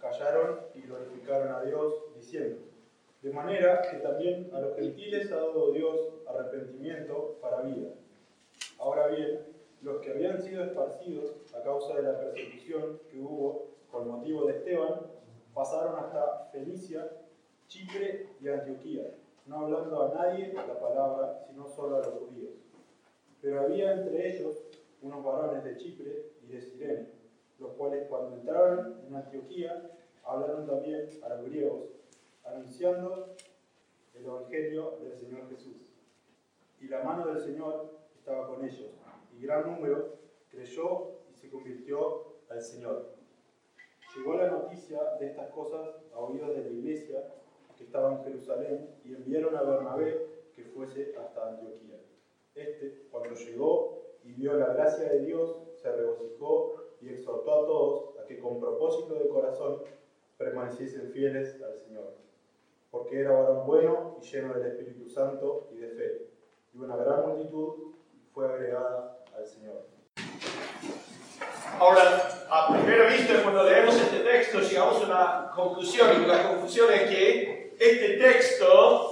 callaron y glorificaron a Dios, diciendo, de manera que también a los gentiles ha dado Dios arrepentimiento para vida. Ahora bien, los que habían sido esparcidos a causa de la persecución que hubo con motivo de Esteban, pasaron hasta Fenicia, Chipre y Antioquía, no hablando a nadie la palabra, sino solo a los judíos. Pero había entre ellos unos varones de Chipre y de Sirene, los cuales cuando entraron en Antioquía hablaron también a los griegos, anunciando el Evangelio del Señor Jesús. Y la mano del Señor estaba con ellos, y gran número creyó y se convirtió al Señor. Llegó la noticia de estas cosas a oídos de la iglesia que estaba en Jerusalén y enviaron a Bernabé que fuese hasta Antioquía. Este, cuando llegó y vio la gracia de Dios, se regocijó y exhortó a todos a que con propósito de corazón permaneciesen fieles al Señor, porque era varón bueno y lleno del Espíritu Santo y de fe, y una gran multitud fue agregada al Señor. Ahora, a primera vista, cuando leemos este texto, llegamos a una conclusión, y la conclusión es que este texto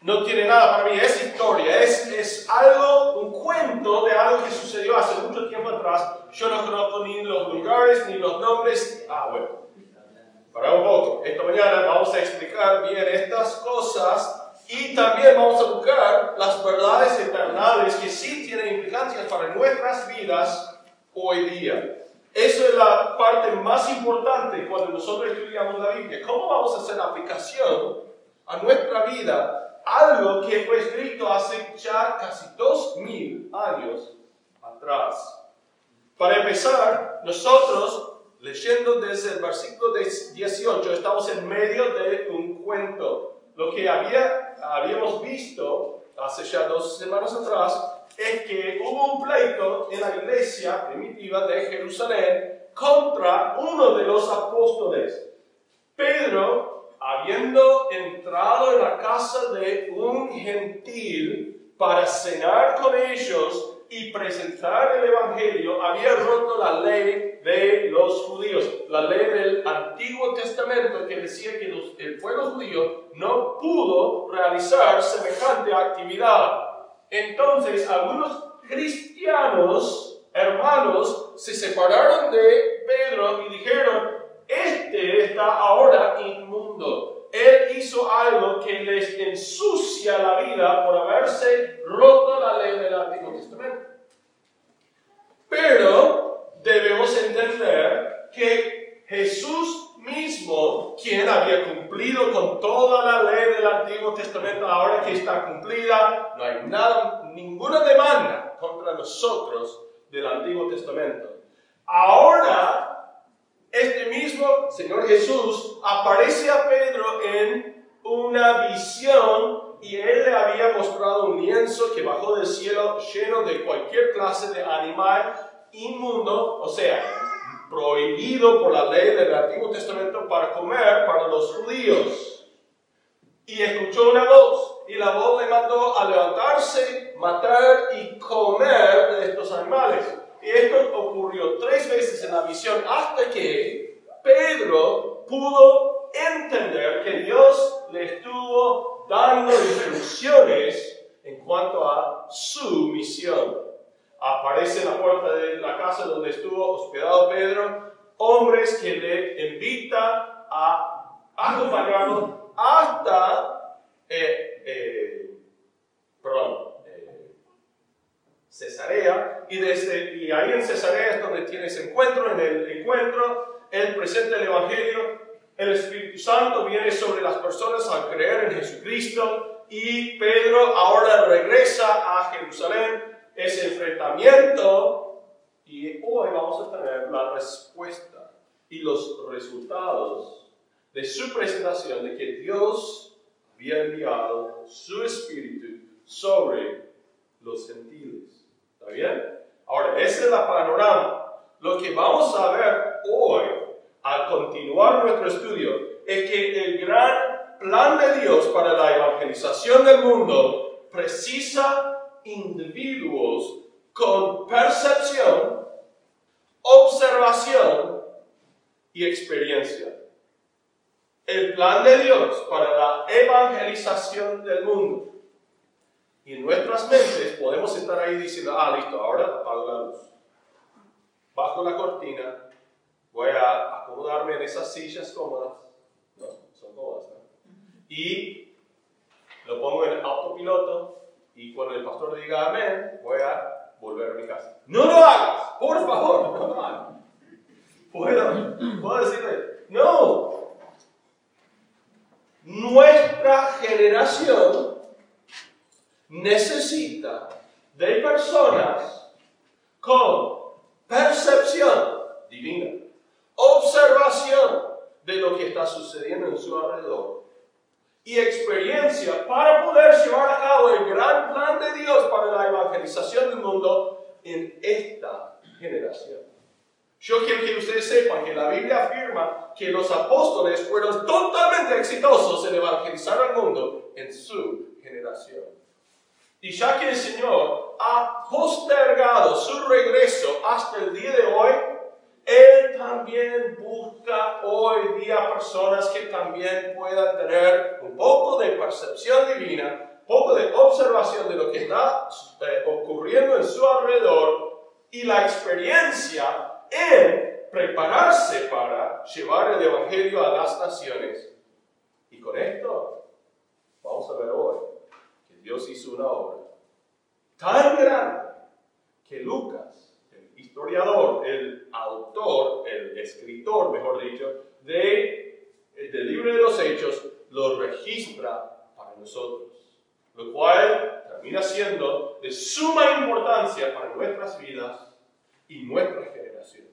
no tiene nada para mí, es historia, es, es algo, un cuento de algo que sucedió hace mucho tiempo atrás. Yo no conozco ni los lugares, ni los nombres. Ah, bueno, para un poco. Esta mañana vamos a explicar bien estas cosas y también vamos a buscar las verdades eternales que sí tienen implicancias para nuestras vidas hoy día. Eso es la parte más importante cuando nosotros estudiamos la Biblia. ¿Cómo vamos a hacer aplicación a nuestra vida algo que fue escrito hace ya casi dos mil años atrás? Para empezar, nosotros, leyendo desde el versículo 18, estamos en medio de un cuento. Lo que había, habíamos visto hace ya dos semanas atrás es que hubo un pleito en la iglesia primitiva de Jerusalén contra uno de los apóstoles. Pedro, habiendo entrado en la casa de un gentil para cenar con ellos y presentar el Evangelio, había roto la ley de los judíos, la ley del Antiguo Testamento que decía que el pueblo judío no pudo realizar semejante actividad. Entonces algunos cristianos, hermanos, se separaron de Pedro y dijeron, este está ahora inmundo. Él hizo algo que les ensucia la vida por haberse roto la ley del Antiguo Testamento. Pero debemos entender que Jesús mismo, quien había cumplido con toda la ley del Antiguo Testamento, ahora que está cumplida, no hay nada, ninguna demanda contra nosotros del Antiguo Testamento. Ahora, este mismo Señor Jesús aparece a Pedro en una visión y él le había mostrado un lienzo que bajó del cielo lleno de cualquier clase de animal inmundo, o sea, prohibido por la ley del Antiguo Testamento para comer para los judíos. Y escuchó una voz, y la voz le mandó a levantarse, matar y comer de estos animales. Y esto ocurrió tres veces en la visión hasta que Pedro pudo entender que Dios le estuvo dando instrucciones en cuanto a su misión. Aparece en la puerta de la casa donde estuvo hospedado Pedro, hombres que le invitan a acompañarlo hasta, eh, perdón, eh, Cesarea, y, desde, y ahí en Cesarea es donde tiene ese encuentro, en el encuentro él presenta el Evangelio, el Espíritu Santo viene sobre las personas al creer en Jesucristo, y Pedro ahora regresa a Jerusalén ese enfrentamiento y hoy vamos a tener la respuesta y los resultados de su presentación de que Dios había enviado su espíritu sobre los gentiles. ¿Está bien? Ahora, ese es la panorama. Lo que vamos a ver hoy, al continuar nuestro estudio, es que el gran plan de Dios para la evangelización del mundo precisa individuos con percepción, observación y experiencia. El plan de Dios para la evangelización del mundo. Y en nuestras mentes podemos estar ahí diciendo, ah, listo, ahora apago la luz. Bajo la cortina, voy a acomodarme en esas sillas cómodas. No, son cómodas, ¿no? Y lo pongo en autopiloto y cuando el pastor diga amén, voy a volver a mi casa. No lo hagas, por favor, no lo hagas. ¿Puedo, puedo decirle, no. Nuestra generación necesita de personas con percepción divina, observación de lo que está sucediendo en su alrededor y experiencia para poder llevar a cabo el gran plan de Dios para la evangelización del mundo en esta generación. Yo quiero que ustedes sepan que la Biblia afirma que los apóstoles fueron totalmente exitosos en evangelizar al mundo en su generación. Y ya que el Señor ha postergado su regreso hasta el día de hoy, Él también busca hoy día personas que también puedan tener un poco de percepción divina, un poco de observación de lo que está eh, ocurriendo en su alrededor y la experiencia en prepararse para llevar el Evangelio a las naciones. Y con esto vamos a ver hoy Dios hizo una obra tan grande que Lucas, el historiador, el autor, el escritor, mejor dicho, de, del libro de los Hechos, lo registra para nosotros. Lo cual termina siendo de suma importancia para nuestras vidas y nuestra generación.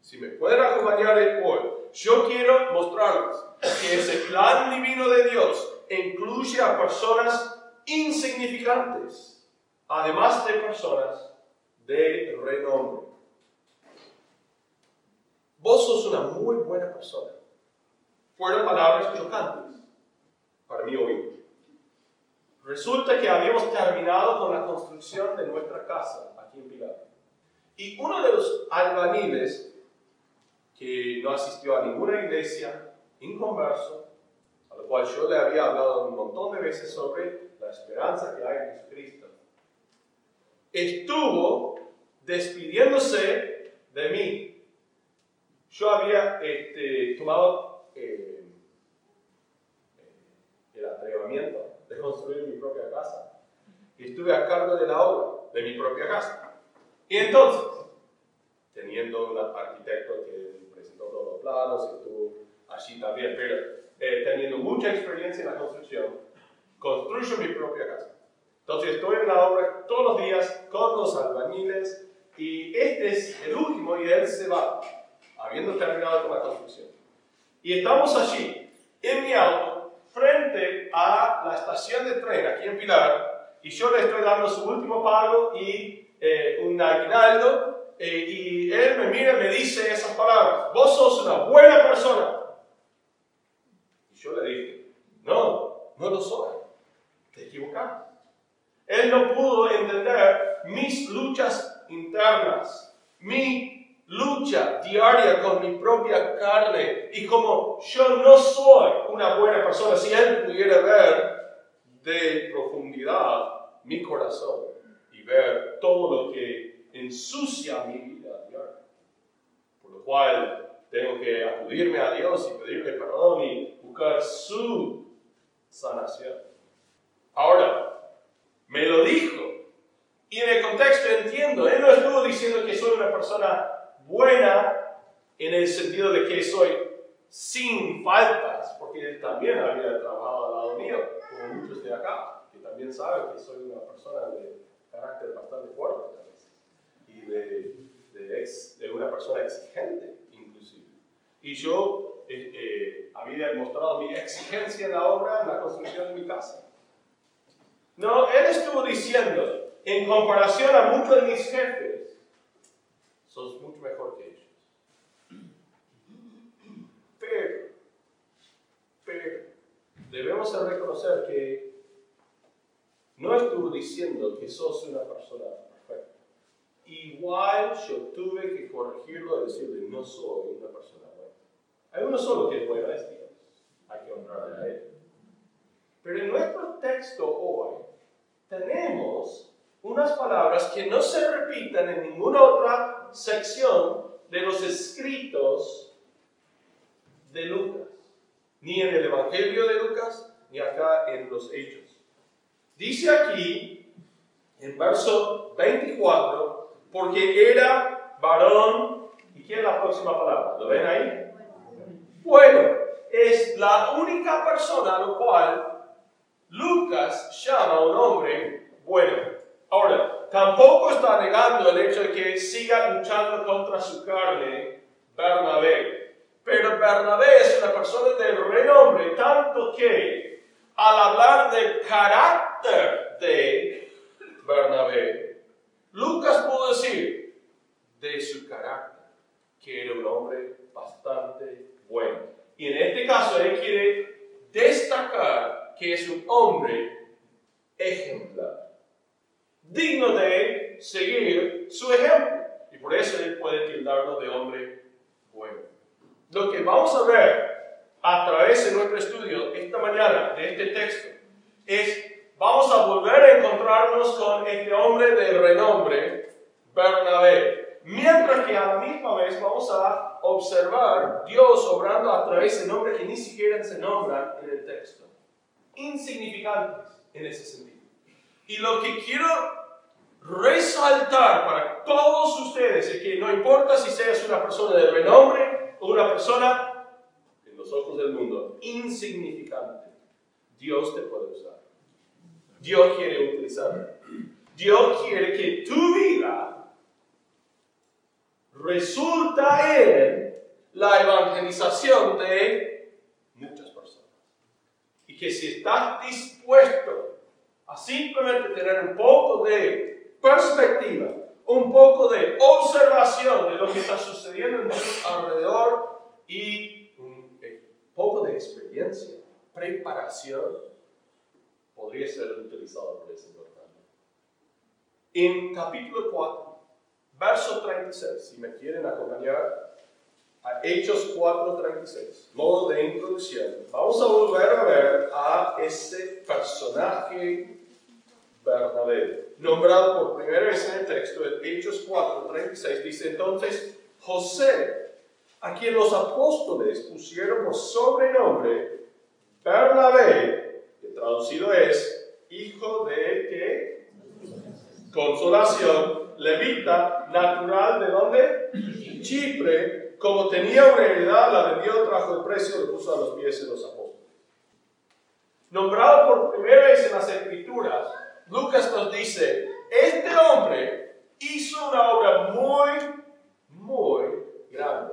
Si me pueden acompañar hoy, yo quiero mostrarles que ese plan divino de Dios incluye a personas insignificantes, además de personas de renombre. Vos sos una muy buena persona. Fueron palabras chocantes para mí hoy. Resulta que habíamos terminado con la construcción de nuestra casa aquí en Pilar. Y uno de los albañiles, que no asistió a ninguna iglesia, inconverso, a lo cual yo le había hablado un montón de veces sobre la esperanza que hay en Jesucristo, estuvo despidiéndose de mí. Yo había este, tomado eh, el atrevimiento de construir mi propia casa y estuve a cargo de la obra de mi propia casa. Y entonces, teniendo un arquitecto que presentó todos los planos, estuvo allí también, pero eh, teniendo mucha experiencia en la construcción, construyo mi propia casa. Entonces estoy en la obra todos los días con los albañiles y este es el último y él se va, habiendo terminado con la construcción. Y estamos allí, en mi auto, frente a la estación de tren aquí en Pilar, y yo le estoy dando su último pago y eh, un aguinaldo eh, y él me mira y me dice esas palabras, vos sos una buena persona. Y yo le dije, no, no lo soy, te equivocas. Él no pudo entender mis luchas internas, mi lucha diaria con mi propia carne y como yo no soy una buena persona, si él pudiera ver de profundidad mi corazón ver todo lo que ensucia mi vida diaria. Por lo cual tengo que acudirme a Dios y pedirle perdón y buscar su sanación. Ahora, me lo dijo. Y en el contexto entiendo, él no estuvo diciendo que soy una persona buena en el sentido de que soy sin faltas, porque él también había trabajado al lado mío, como muchos de acá, que también saben que soy una persona de carácter bastante fuerte y de, de, de una persona exigente inclusive. Y yo eh, eh, había demostrado mi exigencia en la obra, en la construcción de mi casa. No, él estuvo diciendo, en comparación a muchos de mis jefes, sos mucho mejor que ellos. Pero, pero, debemos reconocer que no estuvo diciendo que sos una persona perfecta. Igual yo tuve que corregirlo y decirle, no soy una persona perfecta. Hay uno solo que es bueno. Hay que honrarle a Él. Pero en nuestro texto hoy tenemos unas palabras que no se repiten en ninguna otra sección de los escritos de Lucas, ni en el Evangelio de Lucas, ni acá en los Hechos. Dice aquí, en verso 24, porque era varón, ¿y quién es la próxima palabra? ¿Lo ven ahí? Bueno, es la única persona a lo cual Lucas llama a un hombre bueno. Ahora, tampoco está negando el hecho de que siga luchando contra su carne Bernabé. Pero Bernabé es una persona de renombre, tanto que al hablar del carácter de Bernabé, Lucas pudo decir de su carácter, que era un hombre bastante bueno. Y en este caso él quiere destacar que es un hombre ejemplar digno de seguir su ejemplo. Y por eso Él puede tildarnos de hombre bueno. Lo que vamos a ver a través de nuestro estudio esta mañana de este texto es, vamos a volver a encontrarnos con este hombre de renombre, Bernabé. Mientras que a la misma vez vamos a observar Dios obrando a través de nombres que ni siquiera se nombran en el texto. Insignificantes en ese sentido. Y lo que quiero resaltar para todos ustedes es que no importa si seas una persona de renombre o una persona, en los ojos del mundo, insignificante, Dios te puede usar. Dios quiere utilizar. Dios quiere que tu vida resulta en la evangelización de que si estás dispuesto a simplemente tener un poco de perspectiva, un poco de observación de lo que está sucediendo en nuestro alrededor y un poco de experiencia, preparación, podría ser utilizado por ese importante. En capítulo 4, verso 36, si me quieren acompañar a Hechos 4:36, modo de introducción, vamos a volver a ver a ese personaje Bernabé, nombrado por primera vez en el texto, en Hechos 4, 36, dice entonces, José, a quien los apóstoles pusieron por sobrenombre Bernabé, que traducido es hijo de qué? Consolación, levita, natural de dónde? Chipre, como tenía una heredad, la vendió, trajo el precio, le puso a los pies de los apóstoles. Nombrado por primera vez en las escrituras, Lucas nos dice, este hombre hizo una obra muy, muy grande.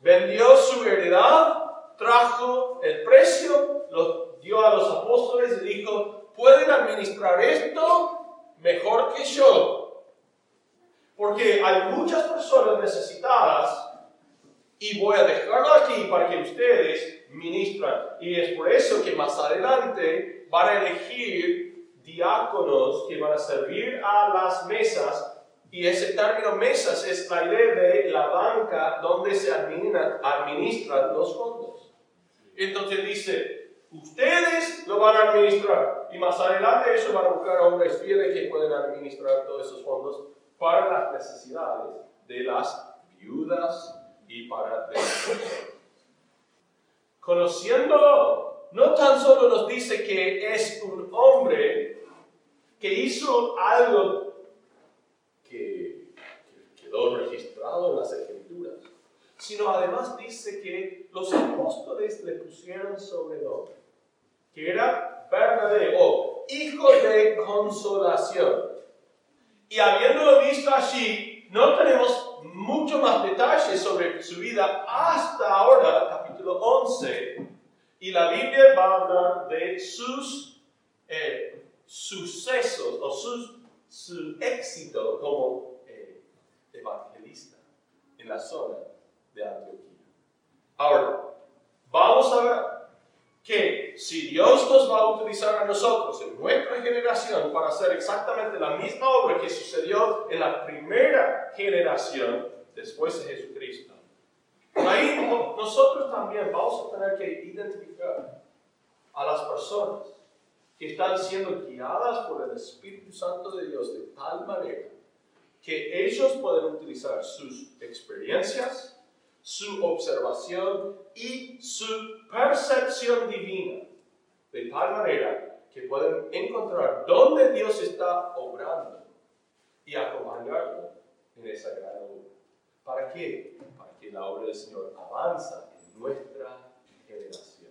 Vendió su heredad, trajo el precio, lo dio a los apóstoles y dijo, pueden administrar esto mejor que yo. Porque hay muchas personas necesitadas y voy a dejarlo aquí para que ustedes ministran. Y es por eso que más adelante van a elegir diáconos que van a servir a las mesas. Y ese término mesas es la idea de la banca donde se administran, los fondos. Entonces dice, ustedes lo van a administrar. Y más adelante ellos van a buscar hombres fieles que pueden administrar todos esos fondos para las necesidades de las viudas y para... Conociéndolo, no tan solo nos dice que es un hombre que hizo algo que, quedó registrado en las escrituras, sino además dice que los apóstoles le pusieron sobrenombre, que era Bernabé o hijo de consolación. Y habiéndolo visto allí, no tenemos mucho más detalles sobre su vida hasta ahora, capítulo 11, y la Biblia va a hablar de sus eh, sucesos o su éxito como eh, evangelista en la zona de Antioquía. Ahora, vamos a ver que si Dios nos va a utilizar a nosotros en nuestra generación para hacer exactamente la misma obra que sucedió en la primera generación después de Jesucristo, ahí no, nosotros también vamos a tener que identificar a las personas que están siendo guiadas por el Espíritu Santo de Dios de tal manera que ellos pueden utilizar sus experiencias, su observación y su percepción divina de tal manera que pueden encontrar dónde Dios está obrando y acompañarlo en esa gran obra. ¿Para qué? Para que la obra del Señor avanza en nuestra generación.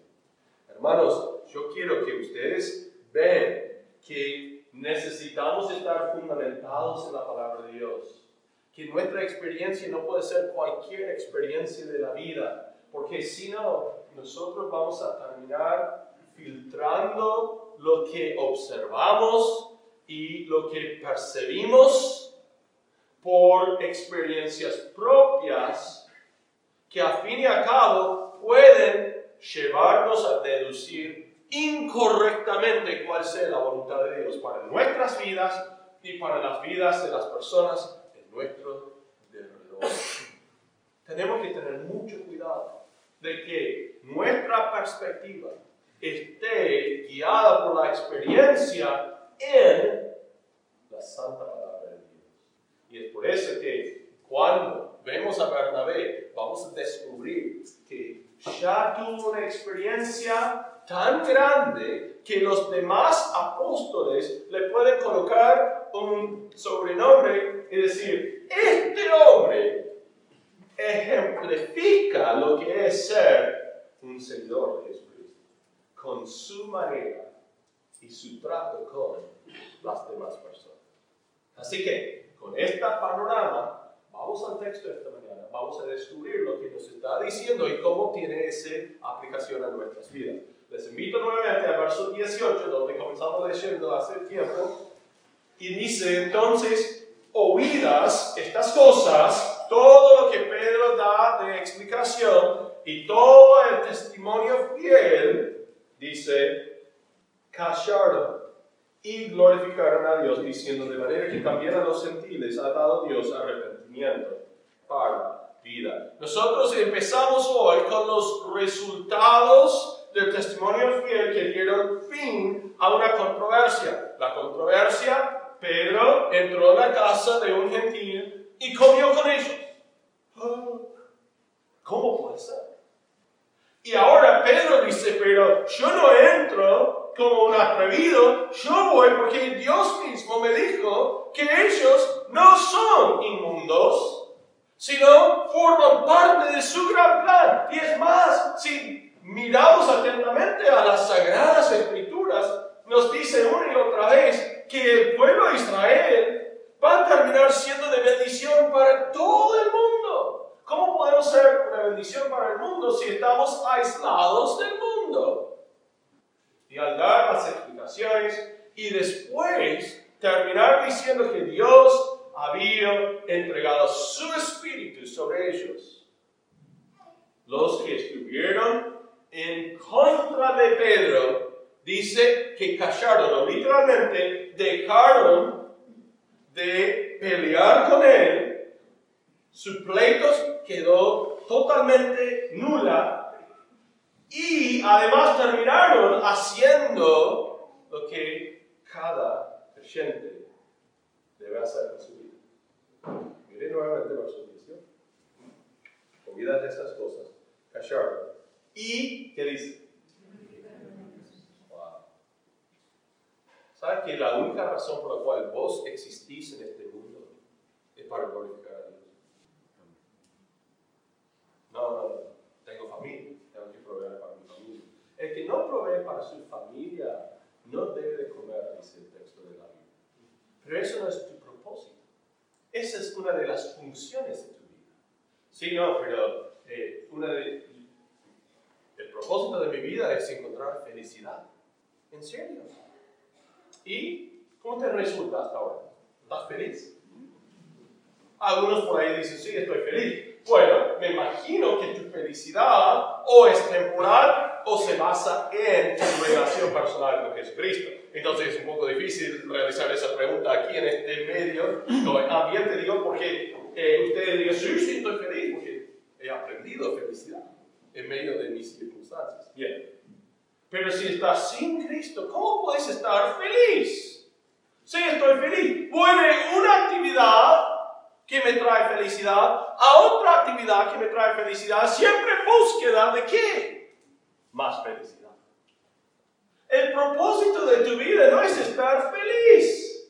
Hermanos, yo quiero que ustedes vean que necesitamos estar fundamentados en la palabra de Dios. Que nuestra experiencia no puede ser cualquier experiencia de la vida, porque si no, nosotros vamos a terminar filtrando lo que observamos y lo que percibimos por experiencias propias que a fin y a cabo pueden llevarnos a deducir incorrectamente cuál sea la voluntad de Dios para nuestras vidas y para las vidas de las personas en nuestro derredor. Tenemos que tener mucho cuidado de que nuestra perspectiva esté guiada por la experiencia en la santa palabra de Dios. Y es por eso que cuando vemos a Bernabé, vamos a descubrir que ya tuvo una experiencia tan grande que los demás apóstoles le pueden colocar un sobrenombre y decir, este hombre ejemplifica lo que es ser un seguidor de Jesucristo con su manera y su trato con las demás personas. Así que con este panorama, vamos al texto de esta mañana, vamos a descubrir lo que nos está diciendo y cómo tiene esa aplicación a nuestras vidas. Les invito nuevamente al verso 18, donde comenzamos leyendo hace tiempo, y dice entonces, oídas estas cosas, todo lo que Pedro da de explicación y todo el testimonio fiel, dice, callaron y glorificaron a Dios, diciendo de manera que también a los gentiles ha dado Dios arrepentimiento para vida. Nosotros empezamos hoy con los resultados del testimonio fiel que dieron fin a una controversia. La controversia, Pedro entró en la casa de un gentil y comió con ellos. ¿Cómo puede ser? Y ahora Pedro dice, pero yo no entro como un atrevido, yo voy porque Dios mismo me dijo que ellos no son inmundos, sino forman parte de su gran plan. Y es más, si miramos atentamente a las sagradas escrituras, nos dice una y otra vez que el pueblo de Israel va a terminar siendo de bendición para todo el mundo. ¿Cómo podemos ser una bendición para el mundo si estamos aislados del mundo? Y al dar las explicaciones y después terminar diciendo que Dios había entregado su espíritu sobre ellos. Los que estuvieron en contra de Pedro, dice que callaron, o literalmente dejaron de pelear con él, sus pleitos quedó totalmente nula y además terminaron haciendo lo que cada creyente debe hacer en su vida. Miren nuevamente la solución. Olvídate de estas cosas. Cachar. ¿Y qué dice? ¿Sabes que la única razón por la cual vos existís en este mundo es para glorificar no, no, no. Tengo familia, tengo que proveer para mi familia. El que no provee para su familia no debe de comer, dice el texto de la Biblia. Pero eso no es tu propósito. Esa es una de las funciones de tu vida. Sí, no, pero eh, una de, el propósito de mi vida es encontrar felicidad. ¿En serio? ¿Y cómo te resulta hasta ahora? ¿Estás feliz? Algunos por ahí dicen, sí, estoy feliz. Bueno, me imagino que tu felicidad o es temporal o se basa en tu relación personal con Jesucristo. Entonces es un poco difícil realizar esa pregunta aquí en este medio, también te digo porque eh, ustedes digan, sí, sí, estoy feliz porque he aprendido felicidad. en medio de mis circunstancias. Bien. Pero si estás sin Cristo, ¿cómo puedes estar feliz? Sí, estoy feliz. De una actividad que me trae felicidad a otra actividad que me trae felicidad, siempre búsqueda de qué? Más felicidad. El propósito de tu vida no es estar feliz.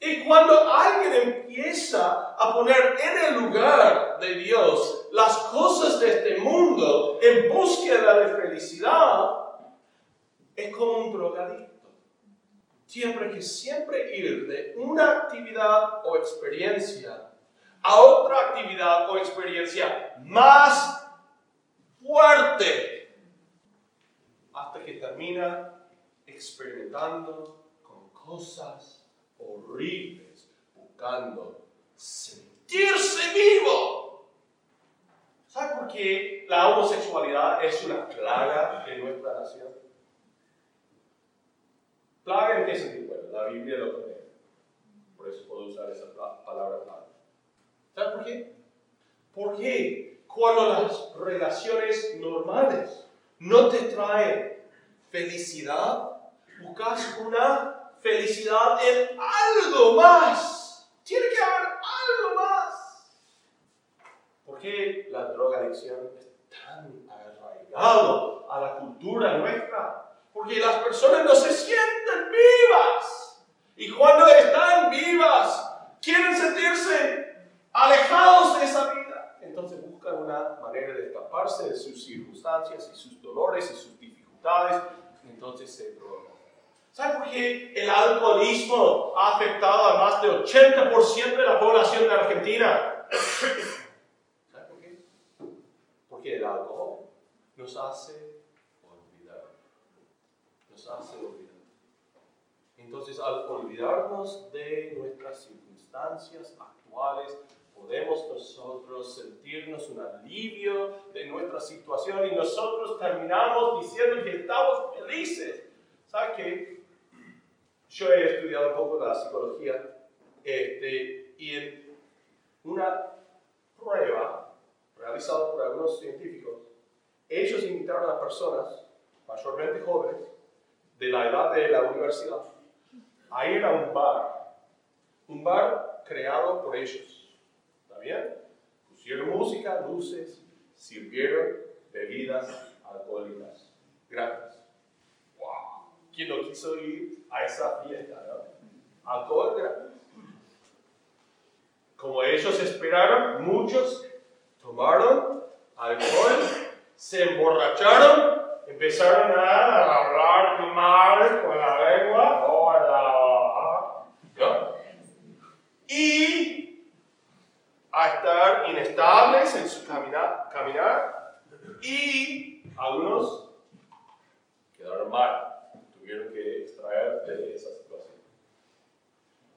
Y cuando alguien empieza a poner en el lugar de Dios las cosas de este mundo en búsqueda de felicidad, es como un drogadicto. Tiene que siempre ir de una actividad o experiencia a otra actividad o experiencia más fuerte hasta que termina experimentando con cosas horribles buscando sentirse vivo. ¿Sabe por qué la homosexualidad es una plaga en nuestra nación? ¿Plaga en qué sentido? Bueno, la Biblia lo pone. Por eso puedo usar esa palabra plaga. ¿Sabe por qué? Porque cuando las relaciones normales no te traen felicidad, buscas una felicidad en algo más. Tiene que haber algo más. ¿Por qué la drogadicción es tan arraigado a la cultura nuestra? Porque las personas no se sienten vivas. Y cuando están vivas, quieren sentirse alejados de esa vida. Entonces buscan una manera de escaparse de sus circunstancias y sus dolores y sus dificultades. Entonces se drogan. ¿Sabe por qué el alcoholismo ha afectado a más del 80% de la población de Argentina? ¿Sabe por qué? Porque el alcohol nos hace. Nos hace olvidar. Entonces, al olvidarnos de nuestras circunstancias actuales, podemos nosotros sentirnos un alivio de nuestra situación y nosotros terminamos diciendo que estamos felices. ¿Sabe qué? Yo he estudiado un poco la psicología este, y en una prueba realizada por algunos científicos, ellos invitaron a personas, mayormente jóvenes, de la edad de la universidad, a ir a un bar. Un bar creado por ellos. ¿Está bien? Pusieron música, luces, sirvieron bebidas alcohólicas gratis. ¡Wow! ¿Quién no quiso ir a esa fiesta, ¿no? Alcohol gratis. Como ellos esperaron, muchos tomaron alcohol, se emborracharon, empezaron a hablar mal con la lengua, ¿no? y a estar inestables en su caminar, caminar y algunos quedaron mal tuvieron que extraer de esa situación.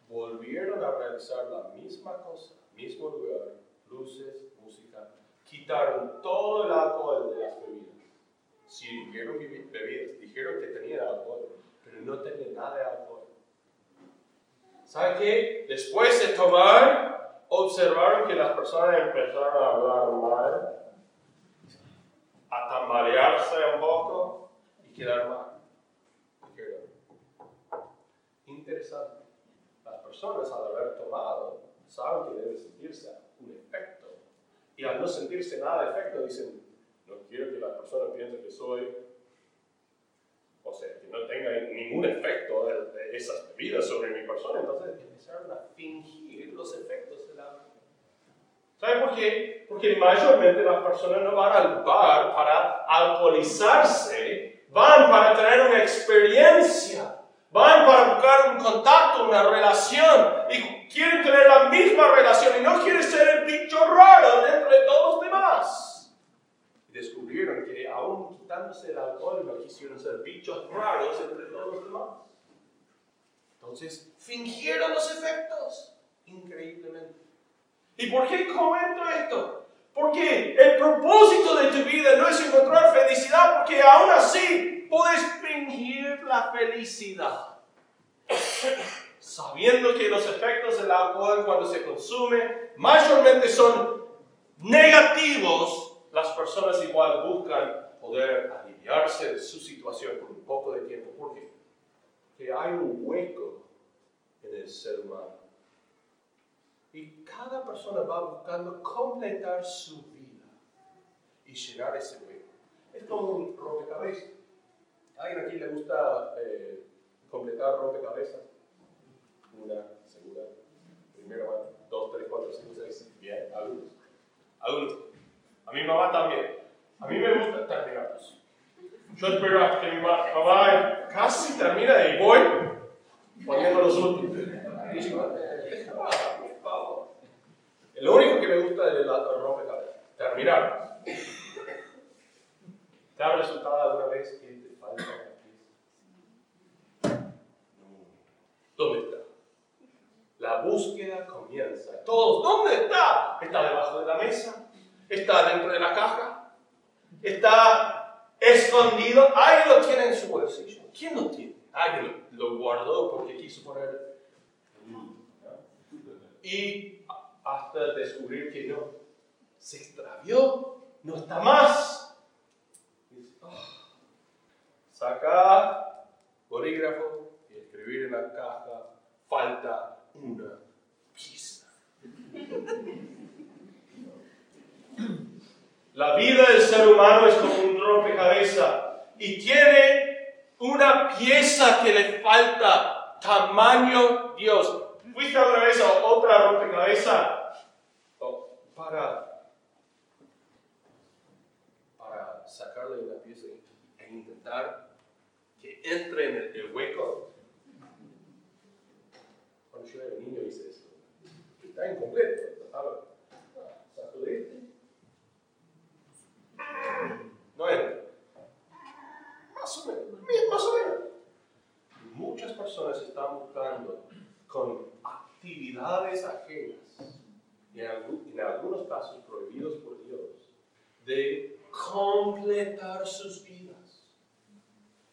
Volvieron a realizar la misma cosa, mismo lugar, luces, música, quitaron todo el alcohol de las bebidas. Sirvieron bebidas, dijeron que tenían alcohol, pero no tenían nada de alcohol. ¿Sabe qué? Después de tomar, observaron que las personas empezaron a hablar mal, a tambalearse un poco y quedar mal. Interesante. Las personas al haber tomado saben que debe sentirse un efecto. Y al no sentirse nada de efecto dicen, no quiero que las personas piensen que soy, o sea, que no tenga ningún efecto de, esas bebidas sobre mi persona. Entonces empezaron a fingir los efectos de la ¿Sabe por qué? Porque mayormente las personas no van al bar para alcoholizarse, van para tener una experiencia Van para buscar un contacto, una relación y quieren tener la misma relación y no quieren ser el bicho raro dentro de todos los demás. Descubrieron que aún quitándose el alcohol no quisieron ser bichos raros entre todos los demás. Entonces fingieron los efectos increíblemente. ¿Y por qué comento esto? Porque el propósito de tu vida no es encontrar felicidad, porque aún así puedes fingir la felicidad. Sabiendo que los efectos del alcohol cuando se consume mayormente son negativos, las personas igual buscan poder aliviarse de su situación por un poco de tiempo. Porque hay un hueco en el ser humano. Y cada persona va buscando completar su vida y llenar ese hueco. Es como un rompecabezas. ¿A alguien aquí le gusta eh, completar rompecabezas? Una, segunda, primera, dos, tres, cuatro, cinco, seis. Bien, algunos. Algunos. A mi mamá también. A mí me gusta terminarlos. Yo espero hasta que mi mamá casi termina y voy poniendo los últimos. Lo único que me gusta de la rompecabezas, terminar. ¿Te ha resultado alguna vez que te falta una? ¿Dónde está? La búsqueda comienza. Todos, ¿dónde está? ¿Está debajo de la mesa? ¿Está dentro de la caja? ¿Está escondido? Alguien lo tiene en su bolsillo. ¿Quién lo tiene? Alguien lo, guardó porque quiso poner. Y hasta descubrir que no. Se extravió, no está más. Ah". Saca bolígrafo y escribir en la caja, falta una pieza. La vida del ser humano es como un rompecabezas y tiene una pieza que le falta, tamaño Dios. ¿Fuiste alguna vez a otra rompecabezas para, para sacarle una pieza e intentar que entre en el, hueco? Cuando yo era niño hice eso. Está incompleto. Sacudiste. No entra. Más o menos. Más o menos. Muchas personas están buscando con actividades ajenas, en, algunos casos prohibidos por Dios, de completar sus vidas.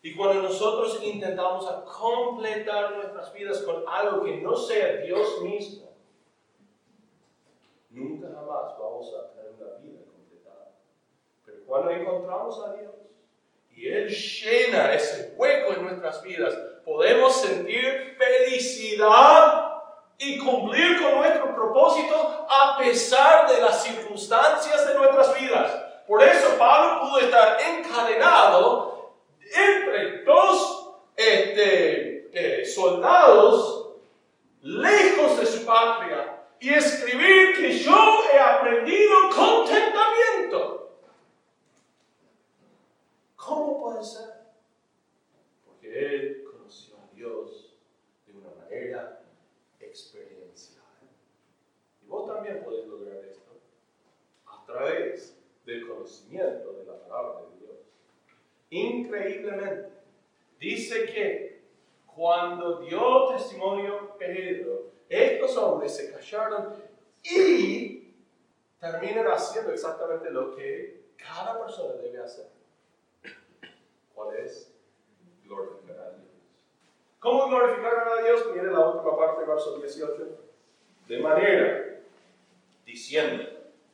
Y cuando nosotros intentamos completar nuestras vidas con algo que no sea Dios mismo, nunca jamás vamos a tener una vida completada. Cuando encontramos a Dios y Él llena ese hueco en nuestras vidas, podemos sentir felicidad y cumplir con nuestro propósito a pesar de las circunstancias de nuestras vidas. Por eso Pablo pudo estar encadenado entre dos este, eh, soldados lejos de su patria y escribir que yo he aprendido contentamiento. ¿Cómo puede ser? Porque él conoció a Dios de una manera experiencial. Y vos también podés lograr esto a través del conocimiento de la palabra de Dios. Increíblemente, dice que cuando dio testimonio Pedro, estos hombres se callaron y terminan haciendo exactamente lo que cada persona debe hacer. ¿Cuál es? Glorificar a Dios. ¿Cómo glorificar a Dios? Viene la última parte, verso 18. De manera, diciendo,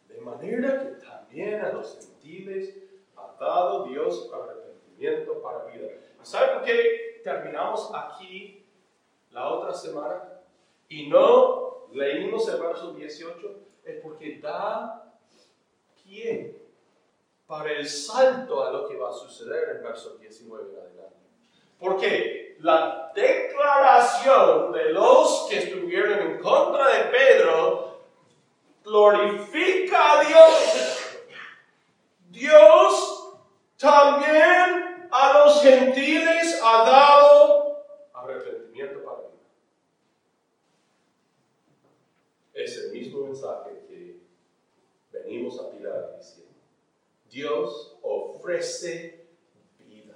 de manera que también a los gentiles ha dado Dios arrepentimiento para vida. ¿Sabe por qué terminamos aquí la otra semana y no leímos el verso 18? Es porque da pie para el salto a lo que va a suceder en verso 19 en adelante. ¿Por qué? la declaración de los que estuvieron en contra de Pedro glorifica a Dios. Dios también a los gentiles ha dado arrepentimiento para mí. Es el mismo mensaje que venimos a tirar diciendo. Dios ofrece vida,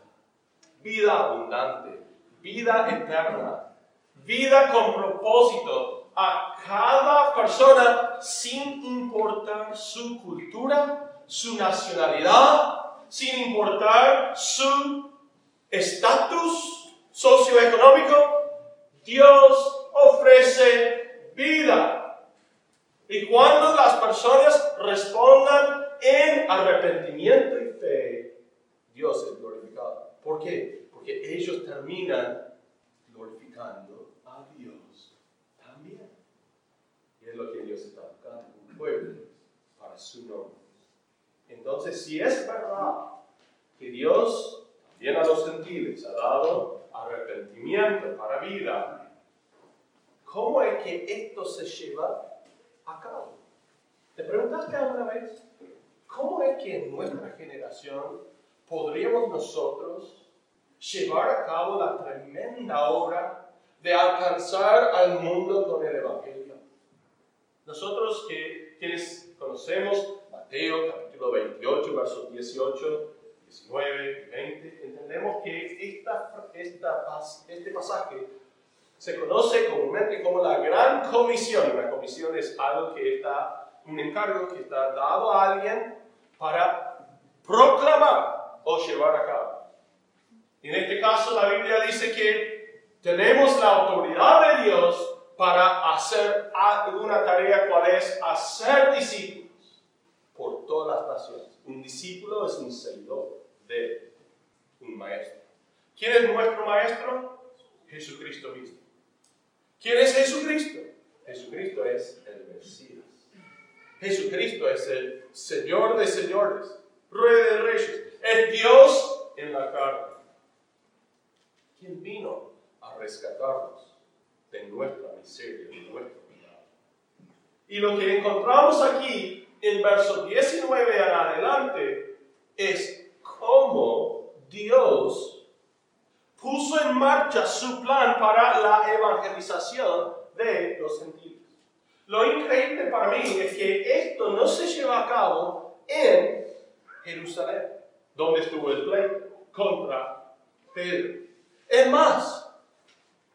vida abundante vida eterna, vida con propósito a cada persona sin importar su cultura, su nacionalidad, sin importar su estatus socioeconómico. Dios ofrece vida. Y cuando las personas respondan en arrepentimiento y fe, Dios es glorificado. ¿Por qué? Porque ellos terminan glorificando a Dios también. Y es lo que Dios está buscando, un pueblo para su nombre. Entonces, si es verdad que Dios también a los gentiles ha dado arrepentimiento para vida, ¿cómo es que esto se lleva a cabo? ¿Te preguntaste alguna vez? ¿Cómo es que en nuestra generación podríamos nosotros llevar a cabo la tremenda obra de alcanzar al mundo con el Evangelio? Nosotros que quienes conocemos Mateo capítulo 28, versos 18, 19, 20, entendemos que esta, esta, este pasaje se conoce comúnmente como la gran comisión. La comisión es algo que está, un encargo que está dado a alguien para proclamar o llevar a cabo. En este caso, la Biblia dice que tenemos la autoridad de Dios para hacer alguna tarea, cual es hacer discípulos por todas las naciones. Un discípulo es un seguidor de un maestro. ¿Quién es nuestro maestro? Jesucristo mismo. ¿Quién es Jesucristo? Jesucristo es el Mesías. Jesucristo es el Señor de señores, Rey de reyes. Es Dios en la carne. ¿Quién vino a rescatarnos de nuestra miseria, de nuestro pecado? Y lo que encontramos aquí en verso 19 en adelante es cómo Dios puso en marcha su plan para la evangelización de los gentiles. Lo increíble para mí es que esto no se lleva a cabo en Jerusalén, donde estuvo el pleito contra Pedro. Es más,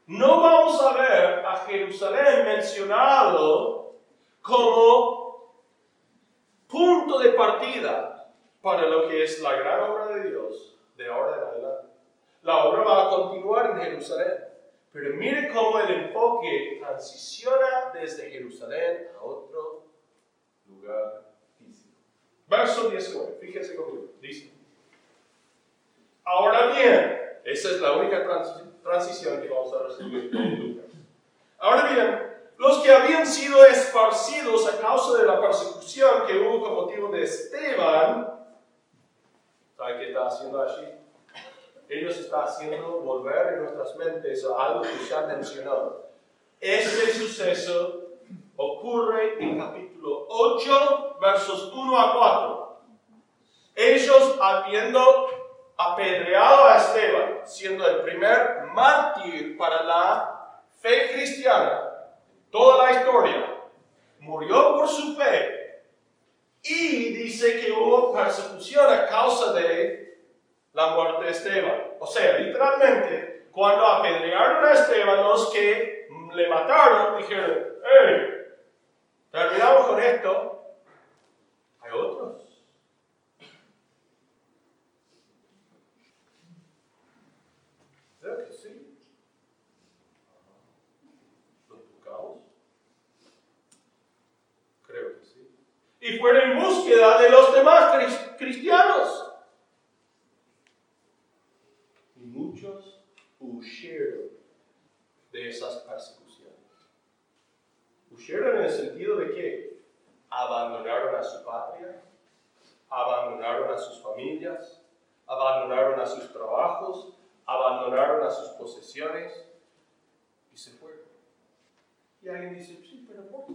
no vamos a ver a Jerusalén mencionado como punto de partida para lo que es la gran obra de Dios de ahora en adelante. La obra va a continuar en Jerusalén. Pero mire cómo el enfoque transiciona desde Jerusalén a otro lugar físico. Verso 19, fíjense conmigo, dice. Ahora bien, esa es la única transición que vamos a recibir en Lucas. Ahora bien, los que habían sido esparcidos a causa de la persecución que hubo con motivo de Esteban, ¿sabe qué está haciendo allí? Ellos están haciendo volver en nuestras mentes a algo que ya mencionó. Este suceso ocurre en capítulo 8, versos 1 a 4. Ellos habiendo apedreado a Esteban, siendo el primer mártir para la fe cristiana, toda la historia, murió por su fe y dice que hubo persecución a causa de la muerte de Esteban. O sea, literalmente, cuando apedrearon a Esteban, los que le mataron dijeron, hey, terminamos con esto. Hay otros. Creo que sí. ¿Los buscamos? Creo que sí. Y fueron en búsqueda de los demás cristianos. Huyeron de esas persecuciones. Huyeron en el sentido de que abandonaron a su patria, abandonaron a sus familias, abandonaron a sus trabajos, abandonaron a sus posesiones y se fueron. Y alguien dice, sí, pero ¿por qué?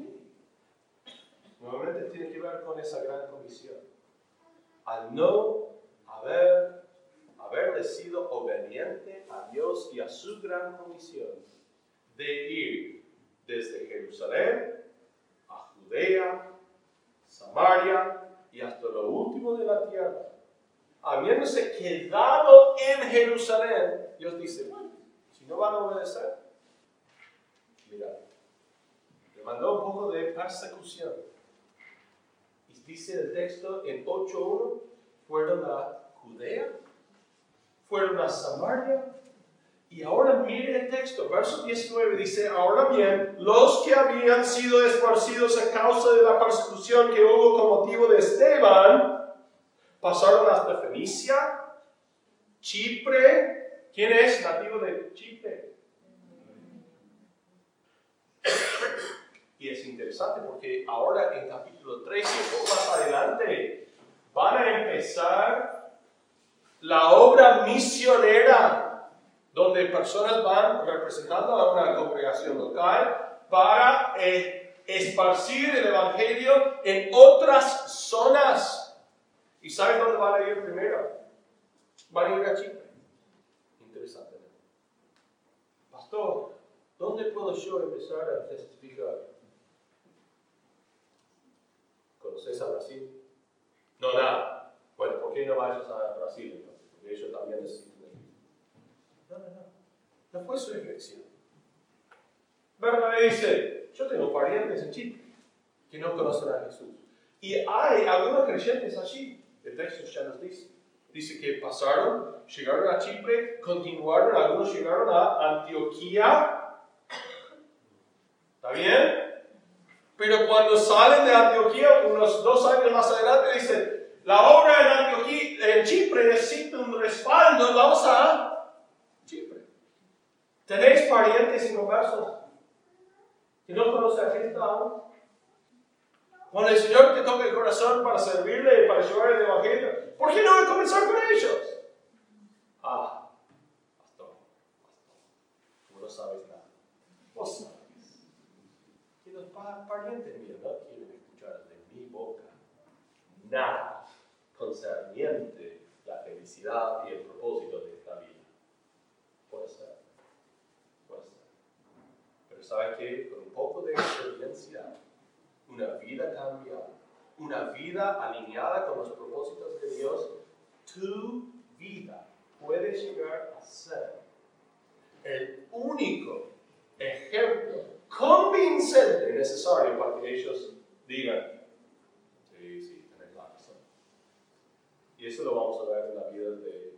Nuevamente tiene que ver con esa gran comisión. Al no haber haber sido obediente a Dios y a su gran comisión de ir desde Jerusalén a Judea, Samaria y hasta lo último de la tierra. Habiéndose quedado en Jerusalén, Dios dice, bueno, si no van a obedecer, mira, le mandó un poco de persecución. Y dice el texto en 8.1, fueron a Judea fueron a Samaria. Y ahora mire el texto, verso 19 dice, ahora bien, los que habían sido esparcidos a causa de la persecución que hubo con motivo de Esteban, pasaron hasta Fenicia, Chipre, ¿quién es nativo de Chipre? Y es interesante porque ahora en capítulo 13, o más adelante, van a empezar la obra misionera donde personas van representando a una congregación local para eh, esparcir el Evangelio en otras zonas. ¿Y saben dónde van a ir primero? Van a ir a Chipre. Interesante. Pastor, ¿dónde puedo yo empezar a testificar? ¿Conoces a Brasil? No, nada. Bueno, ¿por qué no vayas a Brasil entonces? Porque ellos también necesitan no, no, no. No fue su elección. Bernabé dice, yo tengo parientes en Chipre que no conocen a Jesús. Y hay algunos creyentes allí. El texto ya nos dice. Dice que pasaron, llegaron a Chipre, continuaron, algunos llegaron a Antioquía. ¿Está bien? Pero cuando salen de Antioquía, unos dos años más adelante, dicen, la obra en Antioquía, Chipre necesita un respaldo, vamos a ¿Tenéis parientes inconversos que no conocen a Cristo aún? Cuando el Señor te toca el corazón para servirle y para llevar el Evangelio, ¿por qué no comenzar con ellos? Ah, pastor, pastor, tú no sabes nada. Vos sabes. Y los parientes míos no quieren escuchar de mi boca nada concerniente la felicidad y el propósito de esta vida. Puede ser. ¿sabe que Con un poco de experiencia, una vida cambiada, una vida alineada con los propósitos de Dios, tu vida puede llegar a ser el único ejemplo convincente necesario para que ellos digan, sí, sí, tenés la razón. Y eso lo vamos a ver en la vida de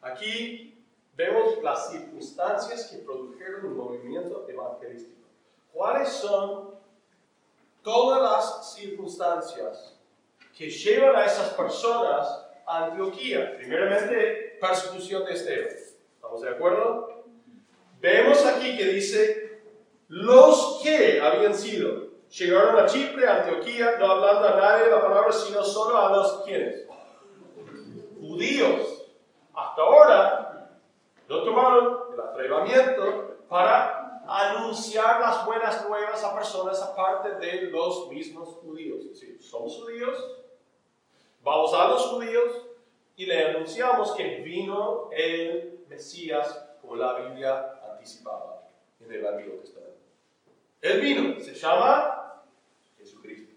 Aquí vemos las circunstancias que produjeron un movimiento evangelístico. ¿Cuáles son todas las circunstancias que llevan a esas personas a Antioquía? Primeramente, persecución de Esteban. ¿Estamos de acuerdo? Vemos aquí que dice, los que habían sido, llegaron a Chipre, a Antioquía, no hablando a nadie de la palabra, sino solo a los quienes judíos. Hasta ahora no tomaron el atrevimiento para anunciar las buenas nuevas a personas aparte de los mismos judíos. Es decir, somos judíos, vamos a los judíos y le anunciamos que vino el Mesías como la Biblia en el Antiguo Testamento. Él vino, se llama Jesucristo.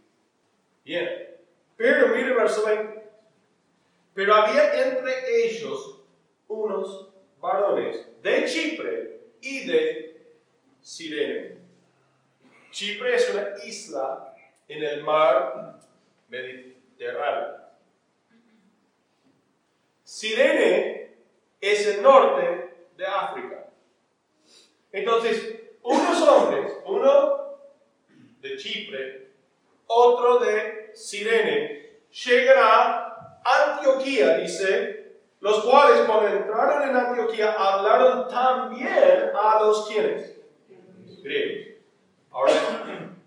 Bien, pero mire verso 20. Pero había entre ellos unos varones de Chipre y de Sirene. Chipre es una isla en el mar Mediterráneo. Sirene es el norte de África. Entonces, unos hombres, uno de Chipre, otro de Sirene, llegará Antioquía, dice, los cuales cuando entraron en Antioquía hablaron también a los quienes? Griegos. Ahora,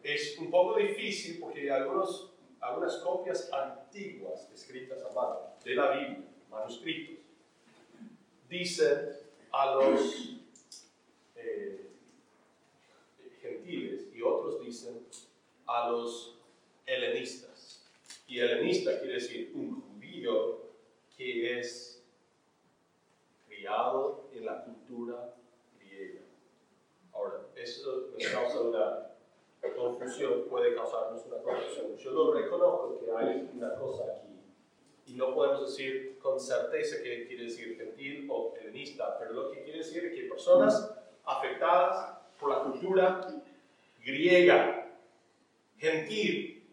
es un poco difícil porque hay algunos, algunas copias antiguas escritas a mano de la Biblia, manuscritos, dicen a los eh, gentiles y otros dicen a los helenistas. Y helenista quiere decir un que es criado en la cultura griega. Ahora, eso nos causa una confusión, puede causarnos una confusión. Yo lo reconozco que hay una cosa aquí y no podemos decir con certeza que quiere decir gentil o helenista, pero lo que quiere decir es que personas afectadas por la cultura griega. gentil,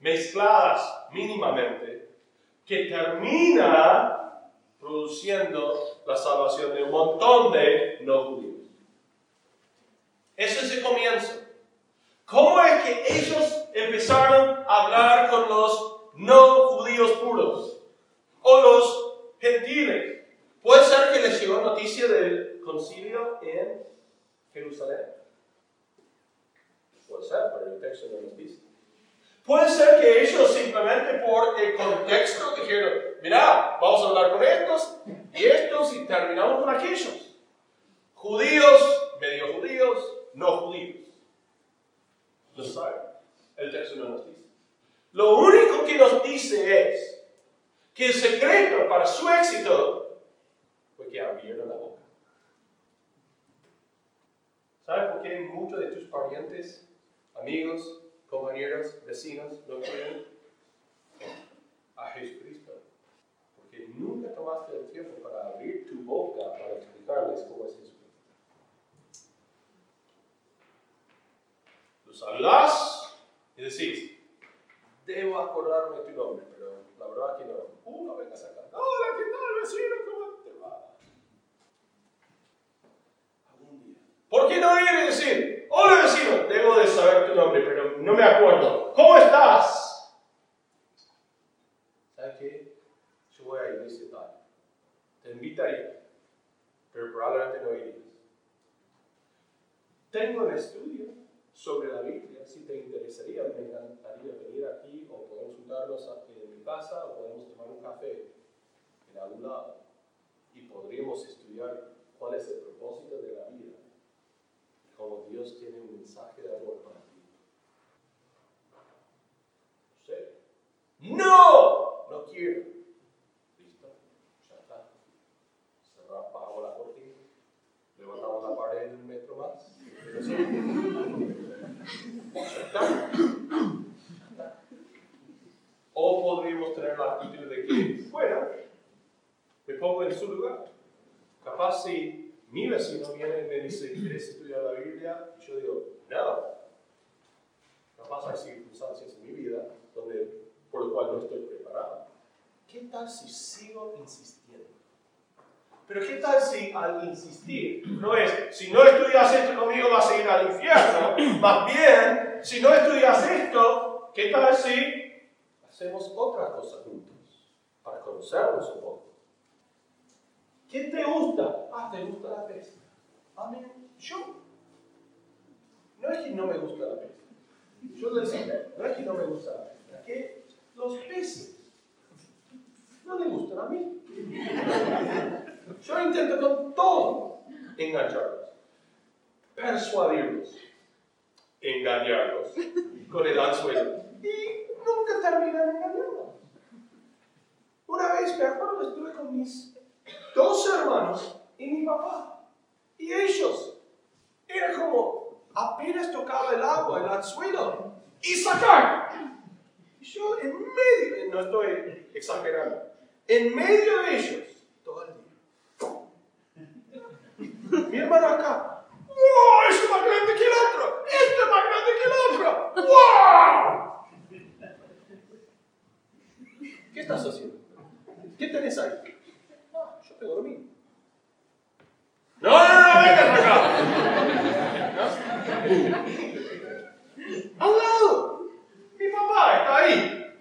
mezcladas mínimamente, que termina produciendo la salvación de un montón de no judíos. Eso es el comienzo. ¿Cómo es que ellos empezaron a hablar con los no judíos puros? O los gentiles. Puede ser que les llegó noticia concilio en Jerusalén. Puede ser, pero el texto no nos dice. Puede ser que ellos simplemente por el contexto dijeron, mira, vamos a hablar con estos y estos y terminamos con aquellos. Judíos, medio judíos, no judíos. Lo saben. El texto no nos dice. Lo único que nos dice es que el secreto para su éxito fue que abrieron la boca. ¿Sabes por qué muchos de tus parientes, amigos, compañeros, vecinos no creen a Jesucristo? Porque nunca tomaste el tiempo para abrir tu boca para explicarles cómo es Jesucristo. Los hablas y decís, debo acordarme tu nombre, pero la verdad que no. Uh, no vengas acá. Hola, ¿qué tal, vecino? ¿Cómo te va? Algún día. ¿Por qué no viene a decir, hola vecino, debo de saber tu nombre, pero no me acuerdo. ¿Cómo estás? ¿Sabes qué? Yo voy a iglesia tal. Te invitaría, pero probablemente no irías. Tengo un estudio sobre la Biblia. Si te interesaría, me encantaría venir aquí o podemos juntarnos en mi casa o podemos tomar un café en algún lado y podríamos estudiar cuál es el propósito de la vida y cómo Dios tiene un mensaje de amor para ti. No. ¡No! No quiero. Listo. Ya está. Cerramos, bajamos la cortina. Levantamos la pared un metro más. O podríamos tener la actitud de que, bueno, me pongo en su lugar. Capaz si mi vecino viene y me dice, ¿quieres estudiar la Biblia? Y yo digo, no. Capaz hay circunstancias en mi vida donde, por lo cual no estoy preparado. ¿Qué tal si sigo insistiendo? Pero ¿qué tal si al insistir no es, si no estudias esto conmigo vas a ir al infierno? Más bien, si no estudias esto, ¿qué tal si hacemos otra cosa juntos para conocernos un poco? ¿Qué te gusta? Ah, te gusta la pesca. Amén. Yo. No es que no me gusta la pesca. Yo le decía, no es que no me gusta la pesca, es que los peces no le gustan a mí. Yo intento con todo engancharlos, persuadirlos, engañarlos con el anzuelo y nunca terminan engañando. Una vez me acuerdo, estuve con mis dos hermanos y mi papá. Y ellos, era como apenas tocaba el agua, el anzuelo, y sacar. Yo en medio, no estoy exagerando, en medio de ellos, todo el día. Mi hermano acá, ¡wow! Es más grande que el otro, este es más grande que el otro, ¡wow! ¿Qué estás haciendo? ¿Qué tenés ahí? No, no, ¿No? Al lado. Mi papá está ahí.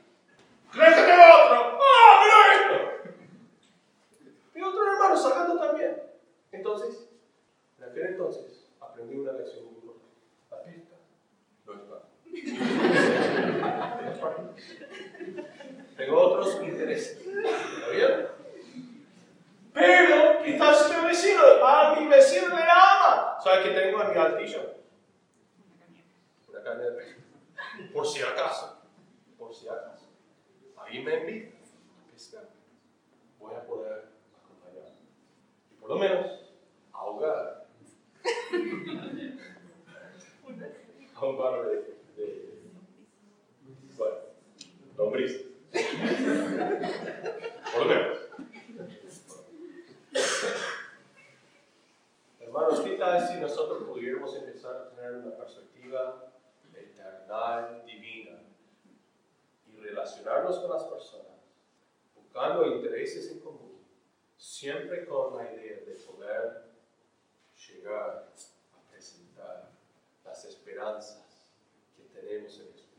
¡Créete otro! ¡Ah, mira esto! Mi otro hermano sacando también. Entonces, en aquel entonces, aprendí una lección muy importante. La pesca no es fácil. No es fácil. Tengo otros intereses. ¿Está bien? Pero, ¿qué tal si mi vecino? A mi vecino le ama. ¿Sabes qué tengo en mi altillo? Una caña de pesca. Por si acaso. Por si acaso. Ahí me invita a pescar. Voy a poder acompañar. Y por lo menos, ahogar. a un par de, de bueno, lombrices. Por lo menos. Hermanos, ¿qué tal si nosotros pudiéramos empezar a tener una perspectiva eternal, divina, y relacionarnos con las personas, buscando intereses en común, siempre con la idea de poder llegar a presentar las esperanzas que tenemos en Jesucristo.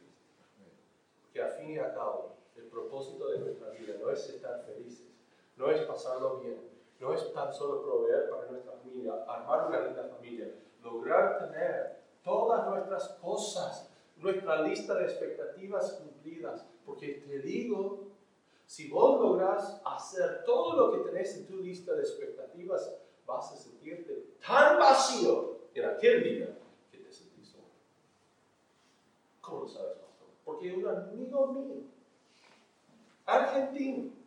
Que a fin y a cabo, el propósito de nuestra vida no es estar felices, no es pasarlo bien, no es tan solo proveer para nuestra familia, armar una linda familia, lograr tener todas nuestras cosas, nuestra lista de expectativas cumplidas. Porque te digo, si vos lográs hacer todo lo que tenés en tu lista de expectativas, vas a sentirte tan vacío en aquel día que te sentís solo. ¿Cómo lo sabes, pastor? Porque un amigo mío, argentino,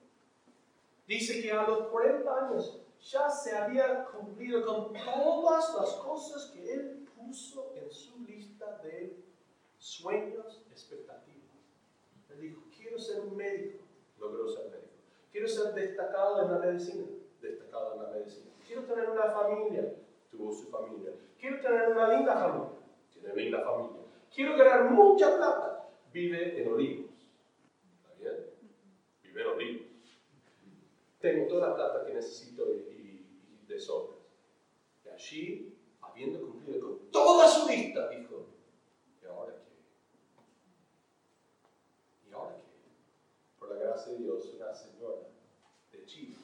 dice que a los 40 años ya se había cumplido con todas las cosas que él puso en su lista de sueños, expectativas. Él dijo, quiero ser un médico, logró ser médico. Quiero ser destacado en la medicina, destacado en la medicina. Quiero tener una familia, tuvo su familia. Quiero tener una linda familia, tiene linda familia. Quiero ganar mucha plata, vive en Olivos. ¿Está bien? Vive en Olivos. Tengo toda la plata que necesito y, de sobra. Y allí, habiendo cumplido con toda su lista, dijo, ¿y ahora qué? ¿Y ahora qué? Por la gracia de Dios, una señora de Chile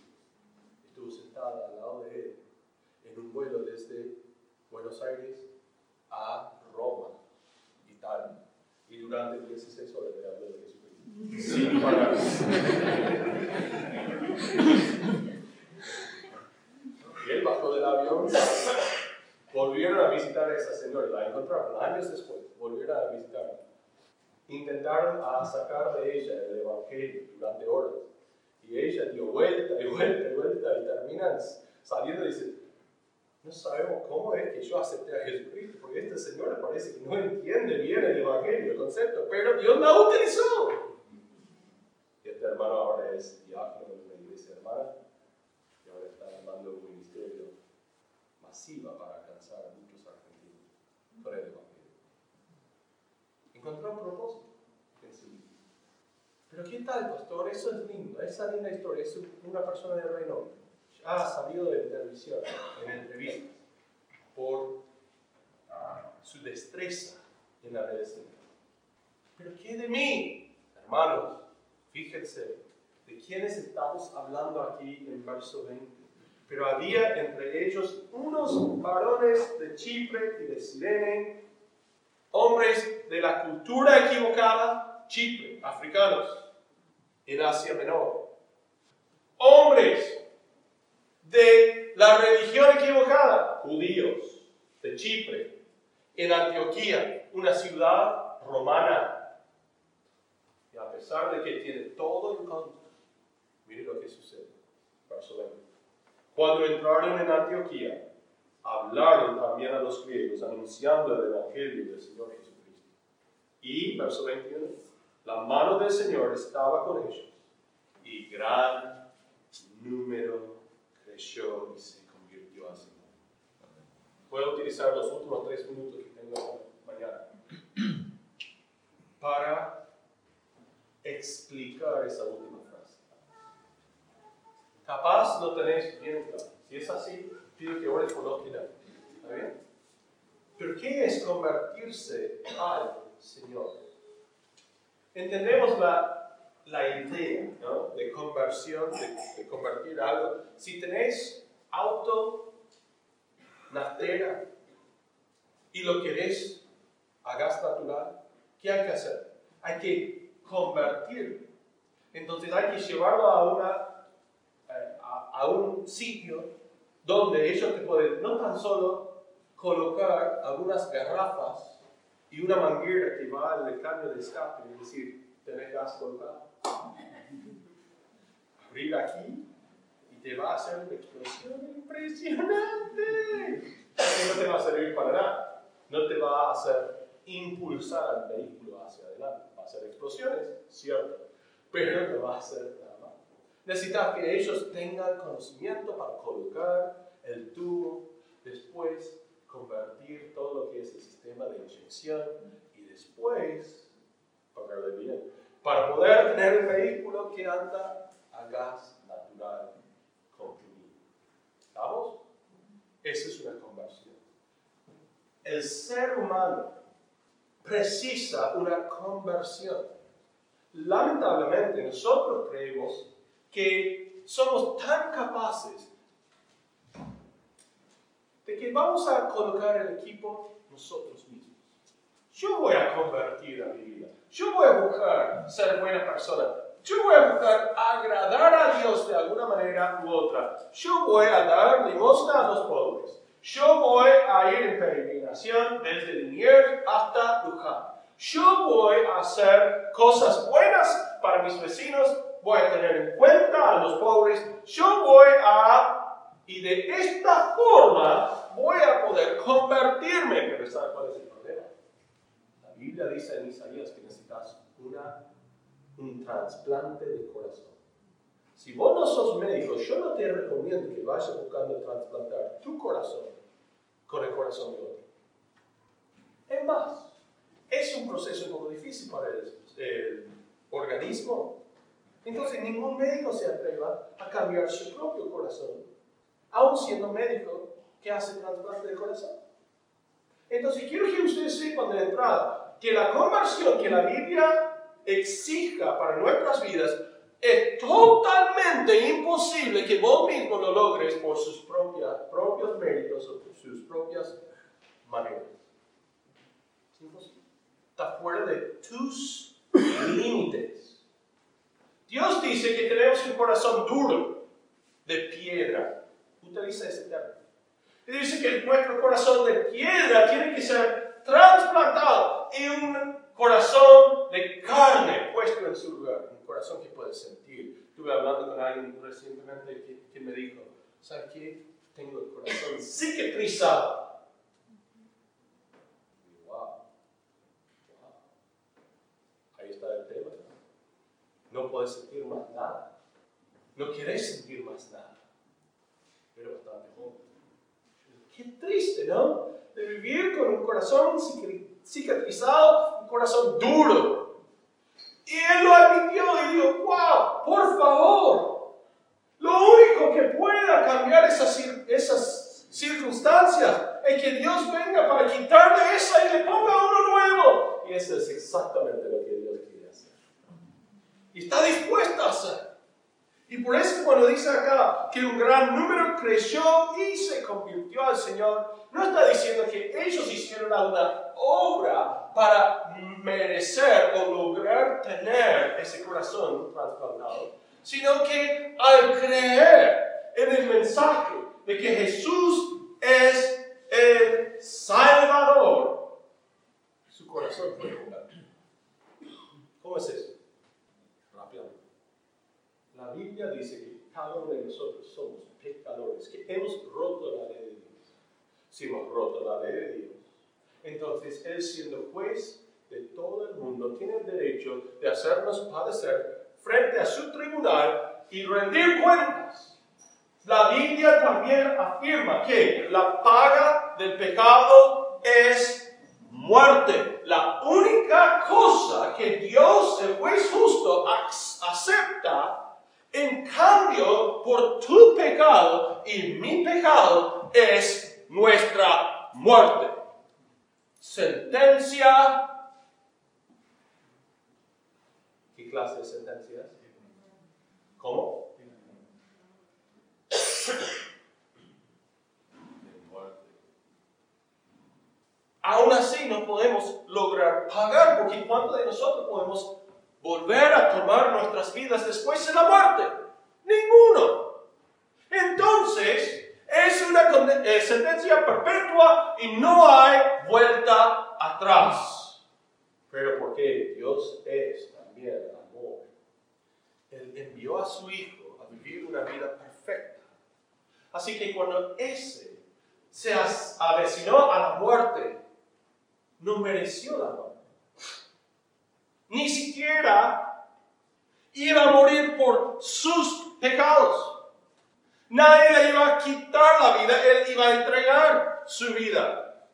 estuvo sentada al lado de él en un vuelo desde Buenos Aires a Roma, Italia. Y durante 16 horas le habló de Jesucristo. Sin parar. Y él bajó del avión, volvieron a visitar a esa señora, la encontraron años después, volvieron a visitarla. Intentaron a sacar de ella el Evangelio durante horas. Y ella dio vuelta y vuelta y vuelta y terminan saliendo y dice, no sabemos cómo es que yo acepté a Jesucristo, porque esta señora parece que no entiende bien el Evangelio, el concepto, pero Dios la utilizó. Hermano ahora es diácono de una iglesia hermana y ahora está armando un ministerio masiva para alcanzar a muchos argentinos con el Evangelio. Encontró un propósito en su vida. Pero ¿qué tal, pastor? Eso es lindo, esa linda historia, es una persona del reino. Ha salido de televisión, en entrevistas, por su destreza en la medicina. Pero ¿qué de mí? Hermanos, fíjense, ¿de quiénes estamos hablando aquí en verso 20? Pero había entre ellos unos varones de Chipre y de Sirene, hombres de la cultura equivocada, Chipre, africanos, en Asia Menor. Hombres de la religión equivocada, judíos, de Chipre, en Antioquía, una ciudad romana. A pesar de que tiene todo en contra, mire lo que sucede. Verso 20. Cuando entraron en Antioquía, hablaron también a los griegos, anunciando el Evangelio del Señor Jesucristo. Y, verso 21, la mano del Señor estaba con ellos, y gran número creció y se convirtió así. Voy a utilizar los últimos tres minutos que tengo mañana para explicar esa última frase. Capaz lo tenéis bien. Si es así, pido que ores por los que ¿Está bien? Pero ¿qué es convertirse al Señor? Entendemos la, la idea ¿no? de conversión, de, convertir algo. Si tenéis auto, naftera, y lo querés a gas natural, ¿qué hay que hacer? Hay que convertir. Entonces hay que llevarlo a, una, eh, a, un sitio donde ellos te pueden no tan solo colocar algunas garrafas y una manguera que va al cambio de escape, es decir, tener gas colocado. Abrir aquí y te va a hacer una explosión impresionante. No te va a servir para nada. No te va a hacer impulsar al vehículo hacia adelante. Hacer explosiones, cierto, pero no va a hacer nada más. Necesitas que ellos tengan conocimiento para colocar el tubo, después convertir todo lo que es el sistema de inyección y de después pagarle bien. Para poder tener un vehículo que anda a gas natural comprimido. ¿Estamos? Esa es una conversión. El ser humano precisa una conversión. Lamentablemente nosotros creemos que somos tan capaces de que vamos a colocar el equipo nosotros mismos. Yo voy a convertir a mi vida. Yo voy a buscar ser buena persona. Yo voy a buscar agradar a Dios de alguna manera u otra. Yo voy a dar limosna a los pobres. Yo voy a ir en desde Liniers hasta Luján. Yo voy a hacer cosas buenas para mis vecinos. Voy a tener en cuenta a los pobres. Yo voy a... Y de esta forma voy a poder convertirme. Pero ¿sabes cuál es el problema? La Biblia dice en Isaías que necesitas una, un trasplante de corazón. Si vos no sos médico, yo no te recomiendo que vayas buscando trasplantar tu corazón con el corazón de otro. Es más, es un proceso un poco difícil para el, organismo. Entonces ningún médico se atreva a cambiar su propio corazón, aún siendo médico que hace trasplante de corazón. Entonces quiero que ustedes sepan de entrada que la conversión que la Biblia exija para nuestras vidas es totalmente imposible que vos mismo lo logres por sus propias, propios méritos o por sus propias maneras. Es imposible. Está fuera de tus límites. Dios dice que tenemos un corazón duro, de piedra. Utiliza ese término. Y dice que nuestro corazón de piedra tiene que ser trasplantado en un corazón de carne puesto en su lugar corazón que puedes sentir. Estuve hablando con alguien recientemente que, me dijo, ¿sabes qué? Tengo el corazón cicatrizado. Wow. wow. Ahí está el tema. No puedes sentir más nada. No quieres sentir más nada. Pero bastante joven. Qué triste, ¿no? De vivir con un corazón cicatrizado, un corazón duro. Y él lo admitió y dijo, wow, por favor, lo único que pueda cambiar esas, esas circunstancias es que Dios venga para quitarle esa y le ponga uno nuevo. Y eso es exactamente lo que. Y está dispuesto a hacer. Y por eso cuando dice acá que un gran número creció y se convirtió al Señor, no está diciendo que ellos hicieron alguna obra para merecer o lograr tener ese corazón trasplantado, sino que al creer en el mensaje de que Jesús es el Salvador, su corazón fue. ¿Cómo es eso? La Biblia dice que cada uno de nosotros somos pecadores, que hemos roto la ley de Dios. Si hemos roto la ley de Dios, entonces Él siendo juez de todo el mundo tiene el derecho de hacernos padecer frente a su tribunal y rendir cuentas. La Biblia también afirma que la paga del pecado es muerte. La única cosa que Dios, el juez justo, acepta en cambio por tu pecado y mi pecado es nuestra muerte. Sentencia clase de sentencias? ¿Cómo? Aún así no podemos lograr pagar, porque ¿cuánto de nosotros podemos volver a tomar nuestras vidas después de la muerte? Ninguno. Entonces, es una eh, sentencia perpetua y no hay vuelta atrás. Pero porque Dios es también él envió a su Hijo a vivir una vida perfecta. Así que cuando ese se avecinó a la muerte, no mereció la muerte ni siquiera iba a morir por sus pecados. Nadie le iba a quitar la vida, él iba a entregar su vida.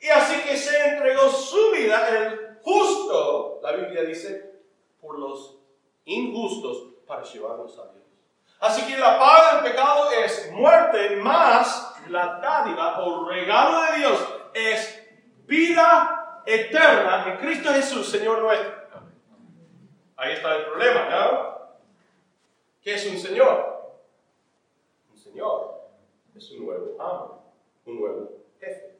Y así que se entregó su vida, el justo, la Biblia dice, por los injustos para llevarnos a Dios. Así que la paga del pecado es muerte, más la dádiva o regalo de Dios es vida eterna en Cristo Jesús, Señor nuestro. Ahí está el problema, ¿no? ¿Qué es un Señor? Un Señor es un nuevo amo, un nuevo jefe.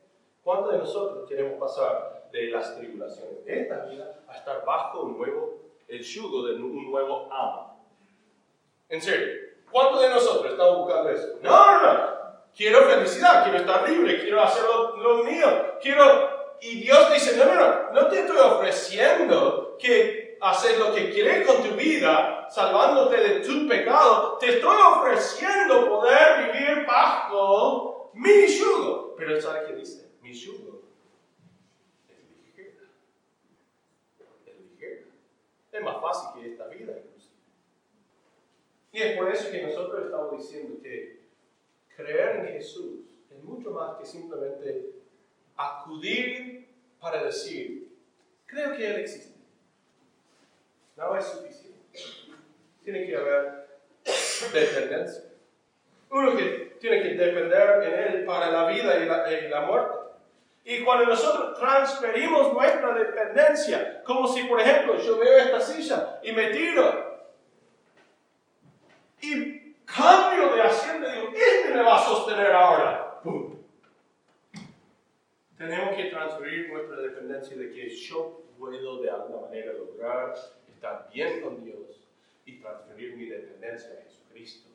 ¿Cuántos de nosotros queremos pasar de las tribulaciones de esta vida a estar bajo un nuevo, el yugo de un nuevo amo? En serio, ¿cuántos de nosotros estamos buscando eso? No, no, no. Quiero felicidad, quiero estar libre, quiero hacer lo, mío, quiero... Y Dios dice, no, no, no, no te estoy ofreciendo que hacer lo que quieres con tu vida, salvándote de tu pecado. Te estoy ofreciendo poder vivir bajo mi yugo. Pero él sabe qué dice, mi yugo es ligera. Es ligera. Es más fácil que esta vida Y es por eso que nosotros estamos diciendo que creer en Jesús es mucho más que simplemente acudir para decir, creo que Él existe. No es suficiente. Tiene que haber dependencia. Uno que tiene que depender en Él para la vida y la, y la muerte. Y cuando nosotros transferimos nuestra dependencia, como si, por ejemplo, yo veo esta silla y me tiro, y cambio de asiento, digo, este me va a sostener ahora. Tenemos que transferir nuestra dependencia de que yo puedo de alguna manera lograr estar bien con Dios y transferir mi dependencia a Jesucristo,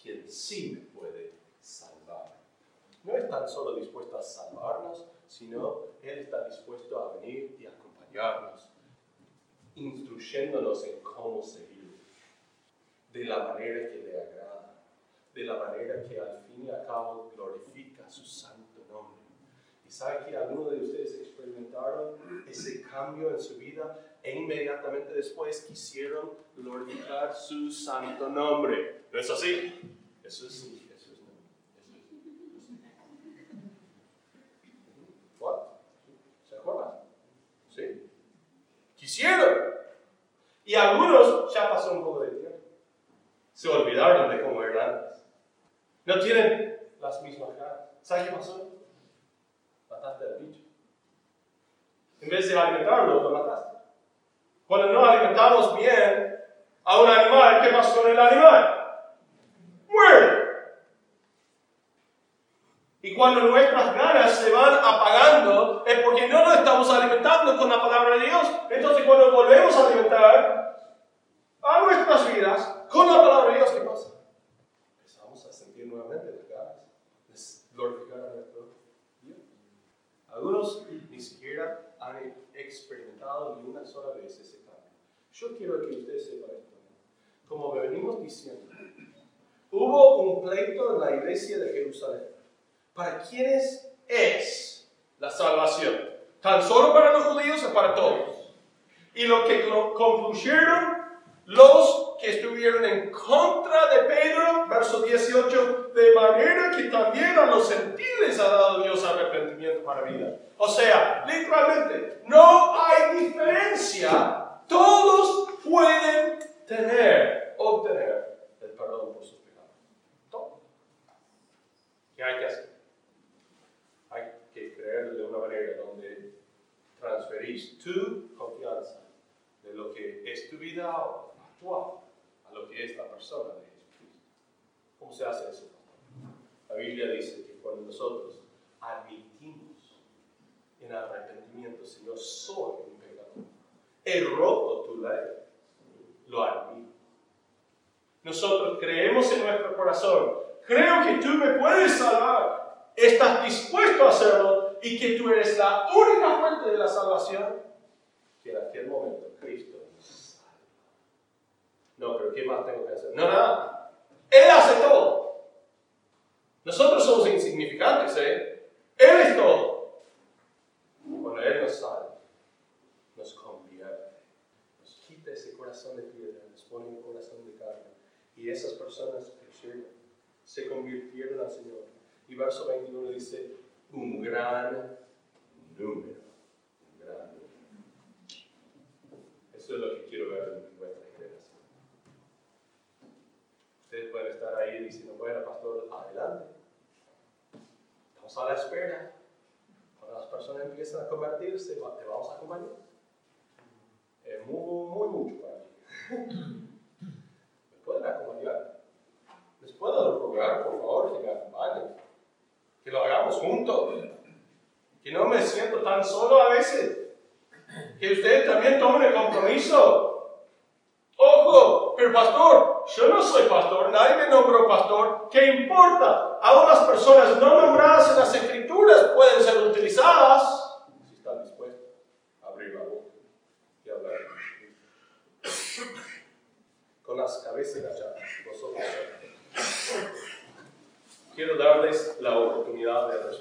quien sí me puede salvar. No es tan solo dispuesto a salvarnos, sino Él está dispuesto a venir y acompañarnos, instruyéndonos en cómo seguir de la manera que le agrada de la manera que al fin y al cabo glorifica su santo nombre. Sabe que algunos de ustedes experimentaron ese cambio en su vida e inmediatamente después quisieron glorificar su santo nombre. ¿No es así? Eso es, eso es, eso ¿Se acuerdan? ¿Sí? Quisieron. Y algunos ya pasó un poco de tiempo. Se olvidaron de cómo eran no tienen las mismas caras. ¿Sabes qué pasó? Mataste al bicho. En vez de alimentarlo, lo mataste. Cuando no alimentamos bien a un animal, ¿qué pasa con el animal? Muere. Y cuando nuestras ganas se van apagando, es porque no nos estamos alimentando con la palabra de Dios. Entonces, cuando volvemos a alimentar a nuestras vidas con la palabra de Dios, ¿qué pasa? nuevamente las ganas de glorificar a nuestro Dios. Algunos ni siquiera han experimentado ni una sola vez ese cambio. Yo quiero que ustedes sepan esto. Como venimos diciendo, hubo un pleito en la iglesia de Jerusalén. ¿Para quiénes es la salvación? ¿Tan solo para los judíos o para todos? Y lo que concluyeron los que estuvieron en contra de Pedro, verso 18, de manera que también a los gentiles ha dado Dios arrepentimiento para vida. O sea, literalmente, no hay diferencia. Todos pueden tener, obtener el perdón por sus pecados. Todos. ¿Qué hay que hacer? Hay que creer de una manera donde transferís tu confianza de lo es tu vida ahora a lo que es la persona de Jesucristo. ¿Cómo se hace eso? La Biblia dice que cuando nosotros admitimos en arrepentimiento, Señor, soy un pecador, he roto tu ley, lo admito. Nosotros creemos en nuestro corazón, creo que tú me puedes salvar, estás dispuesto a hacerlo y que tú eres la única fuente de la salvación, que en aquel momento Cristo no, pero ¿qué más tengo que hacer? No, nada. Él hace todo. Nosotros somos insignificantes, ¿eh? Él es todo. Cuando Él nos sale, nos convierte, nos quita ese corazón de piedra, nos pone un corazón de carne. Y esas personas crecieron, se convirtieron al Señor. Y verso 21 dice, un gran número. Un gran número. Eso es lo que quiero ver Ustedes pueden estar ahí diciendo, bueno, pastor, adelante. Estamos a la espera. Cuando las personas empiezan a convertirse, te vamos a acompañar. Es muy, muy, mucho para mí. ¿Me pueden acompañar? ¿Les puedo rogar, por favor, que me acompañen? Que lo hagamos juntos. Que no me siento tan solo a veces. Que ustedes también tomen el compromiso. Ojo, pero pastor, yo no soy pastor, nadie me nombró pastor, ¿qué importa? Aún las personas no nombradas en las escrituras pueden ser utilizadas si están dispuestos a abrir la boca y hablar con las cabezas agachadas, vosotros. Quiero darles la oportunidad de responder.